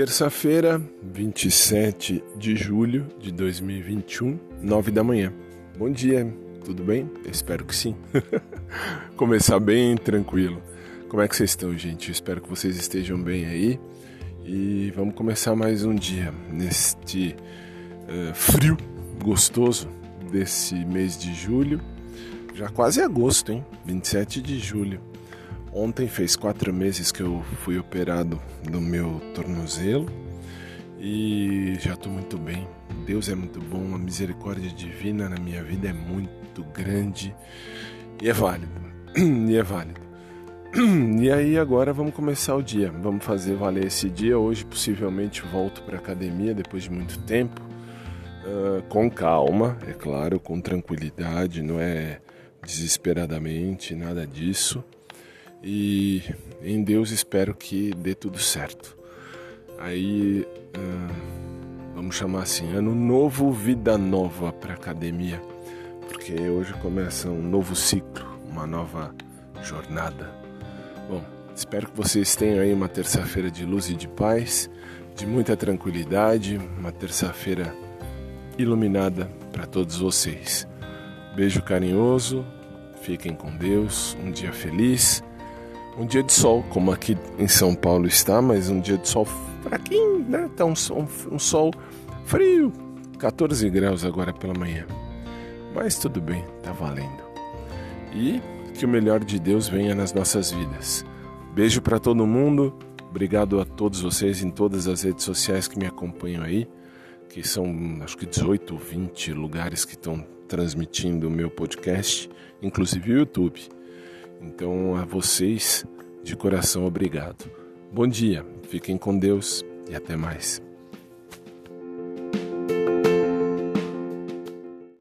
Terça-feira, 27 de julho de 2021, 9 da manhã. Bom dia, tudo bem? Espero que sim. Começar bem tranquilo. Como é que vocês estão, gente? Espero que vocês estejam bem aí. E vamos começar mais um dia neste uh, frio gostoso desse mês de julho. Já quase agosto, hein? 27 de julho. Ontem fez quatro meses que eu fui operado no meu tornozelo e já estou muito bem. Deus é muito bom, a misericórdia divina na minha vida é muito grande e é válido. E é válido. E aí agora vamos começar o dia. Vamos fazer valer esse dia. Hoje possivelmente volto para academia depois de muito tempo, uh, com calma, é claro, com tranquilidade, não é desesperadamente, nada disso e em Deus espero que dê tudo certo. Aí, uh, vamos chamar assim, ano novo, vida nova para academia, porque hoje começa um novo ciclo, uma nova jornada. Bom, espero que vocês tenham aí uma terça-feira de luz e de paz, de muita tranquilidade, uma terça-feira iluminada para todos vocês. Beijo carinhoso, fiquem com Deus, um dia feliz um dia de sol, como aqui em São Paulo está, mas um dia de sol fraquinho, né? Tá um, um, um sol frio, 14 graus agora pela manhã. Mas tudo bem, tá valendo. E que o melhor de Deus venha nas nossas vidas. Beijo para todo mundo. Obrigado a todos vocês em todas as redes sociais que me acompanham aí, que são acho que 18 ou 20 lugares que estão transmitindo o meu podcast, inclusive o YouTube. Então, a vocês, de coração, obrigado. Bom dia, fiquem com Deus e até mais.